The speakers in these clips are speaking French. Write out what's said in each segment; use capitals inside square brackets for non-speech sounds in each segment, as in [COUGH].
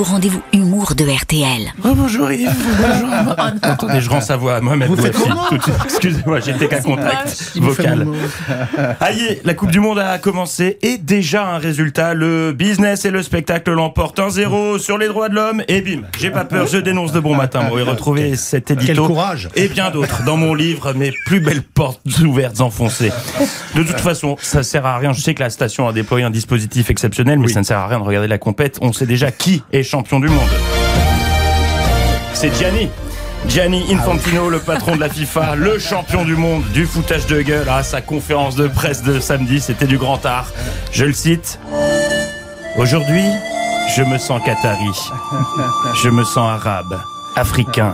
rendez-vous humour de RTL. Oh, bonjour Yves, bonjour. [LAUGHS] Attendez, je rends sa voix à suite. Excusez-moi, j'étais qu'à contact vocal. [LAUGHS] Aïe, la Coupe du Monde a commencé et déjà un résultat. Le business et le spectacle l'emportent 1-0 sur les droits de l'homme et bim, j'ai pas peur, je dénonce de bon matin. Vous pouvez retrouver cet édito Quel courage. et bien d'autres dans mon livre Mes plus belles portes ouvertes enfoncées. De toute façon, ça sert à rien. Je sais que la station a déployé un dispositif exceptionnel, mais ça ne sert à rien de regarder la compète. On sait déjà qui est du monde. C'est Gianni. Gianni Infantino, le patron de la FIFA, le champion du monde du foutage de gueule. À sa conférence de presse de samedi, c'était du grand art. Je le cite. Aujourd'hui, je me sens qatari. Je me sens arabe, africain,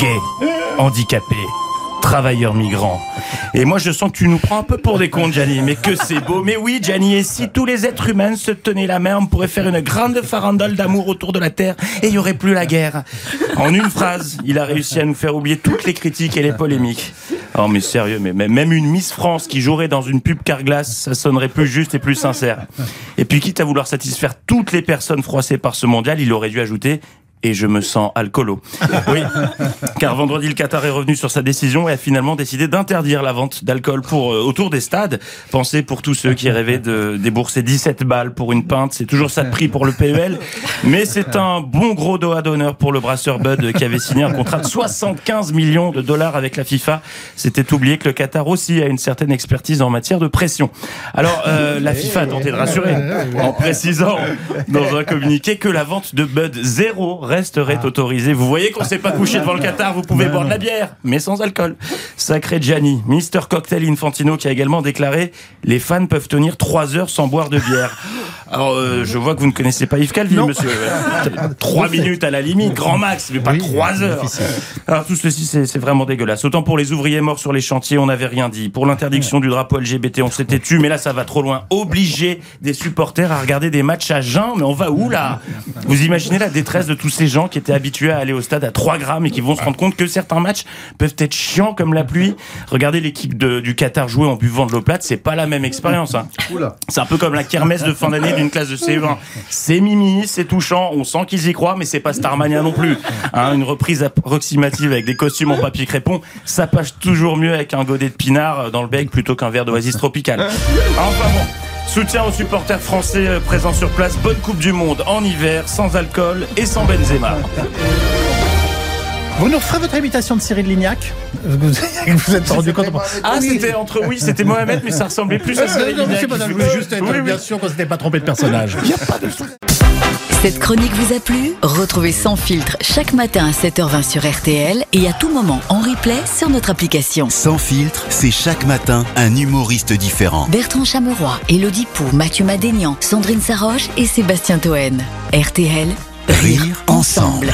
gay, handicapé, travailleur migrant. Et moi, je sens que tu nous prends un peu pour des cons, Gianni. Mais que c'est beau. Mais oui, Gianni, et si tous les êtres humains se tenaient la main, on pourrait faire une grande farandole d'amour autour de la Terre et il n'y aurait plus la guerre. En une phrase, il a réussi à nous faire oublier toutes les critiques et les polémiques. Oh, mais sérieux, mais même une Miss France qui jouerait dans une pub Carglass, ça sonnerait plus juste et plus sincère. Et puis, quitte à vouloir satisfaire toutes les personnes froissées par ce mondial, il aurait dû ajouter et je me sens alcoolo. [LAUGHS] Oui, car vendredi, le Qatar est revenu sur sa décision et a finalement décidé d'interdire la vente d'alcool pour euh, autour des stades. Pensez pour tous ceux qui rêvaient de débourser 17 balles pour une pinte, c'est toujours ça de prix pour le PEL, mais c'est un bon gros doigt d'honneur pour le brasseur Bud qui avait signé un contrat de 75 millions de dollars avec la FIFA. C'était oublié que le Qatar aussi a une certaine expertise en matière de pression. Alors, euh, la FIFA a tenté de rassurer en précisant dans un communiqué que la vente de Bud zéro resterait autorisée. Vous voyez qu'on s'est pas couché devant le Qatar, vous pouvez boire de la bière, mais sans alcool. Sacré Gianni, Mister Cocktail Infantino qui a également déclaré les fans peuvent tenir trois heures sans boire de bière. [LAUGHS] Alors, euh, je vois que vous ne connaissez pas Yves Calvi, monsieur. [LAUGHS] Trois minutes à la limite, grand max, mais pas trois heures. Alors, tout ceci, c'est vraiment dégueulasse. Autant pour les ouvriers morts sur les chantiers, on n'avait rien dit. Pour l'interdiction du drapeau LGBT, on s'était tu, mais là, ça va trop loin. Obliger des supporters à regarder des matchs à jeun, mais on va où, là? Vous imaginez la détresse de tous ces gens qui étaient habitués à aller au stade à 3 grammes et qui vont se rendre compte que certains matchs peuvent être chiants comme la pluie? Regardez l'équipe du Qatar jouer en buvant de l'eau plate, c'est pas la même expérience. Hein. C'est un peu comme la kermesse de fin d'année d'une classe de CE1. C'est mimi, c'est touchant, on sent qu'ils y croient, mais c'est pas Starmania non plus. Hein, une reprise approximative avec des costumes en papier crépon, ça passe toujours mieux avec un godet de pinard dans le bec plutôt qu'un verre d'oasis tropicale. Enfin bon. Soutien aux supporters français euh, présents sur place. Bonne Coupe du Monde en hiver, sans alcool et sans Benzema. Vous nous referez votre imitation de Cyril Lignac Vous [LAUGHS] vous êtes rendu compte Ah, c'était entre oui, c'était Mohamed, mais ça ressemblait plus à Euh, Cyril Lignac. je voulais juste être Oui, oui. bien sûr qu'on s'était pas trompé de personnage. [LAUGHS] Cette chronique vous a plu Retrouvez Sans filtre chaque matin à 7h20 sur RTL et à tout moment en replay sur notre application. Sans filtre, c'est chaque matin un humoriste différent. Bertrand Chameroy, Elodie Pou, Mathieu Madénian, Sandrine Saroche et Sébastien Toen. RTL, Rire ensemble.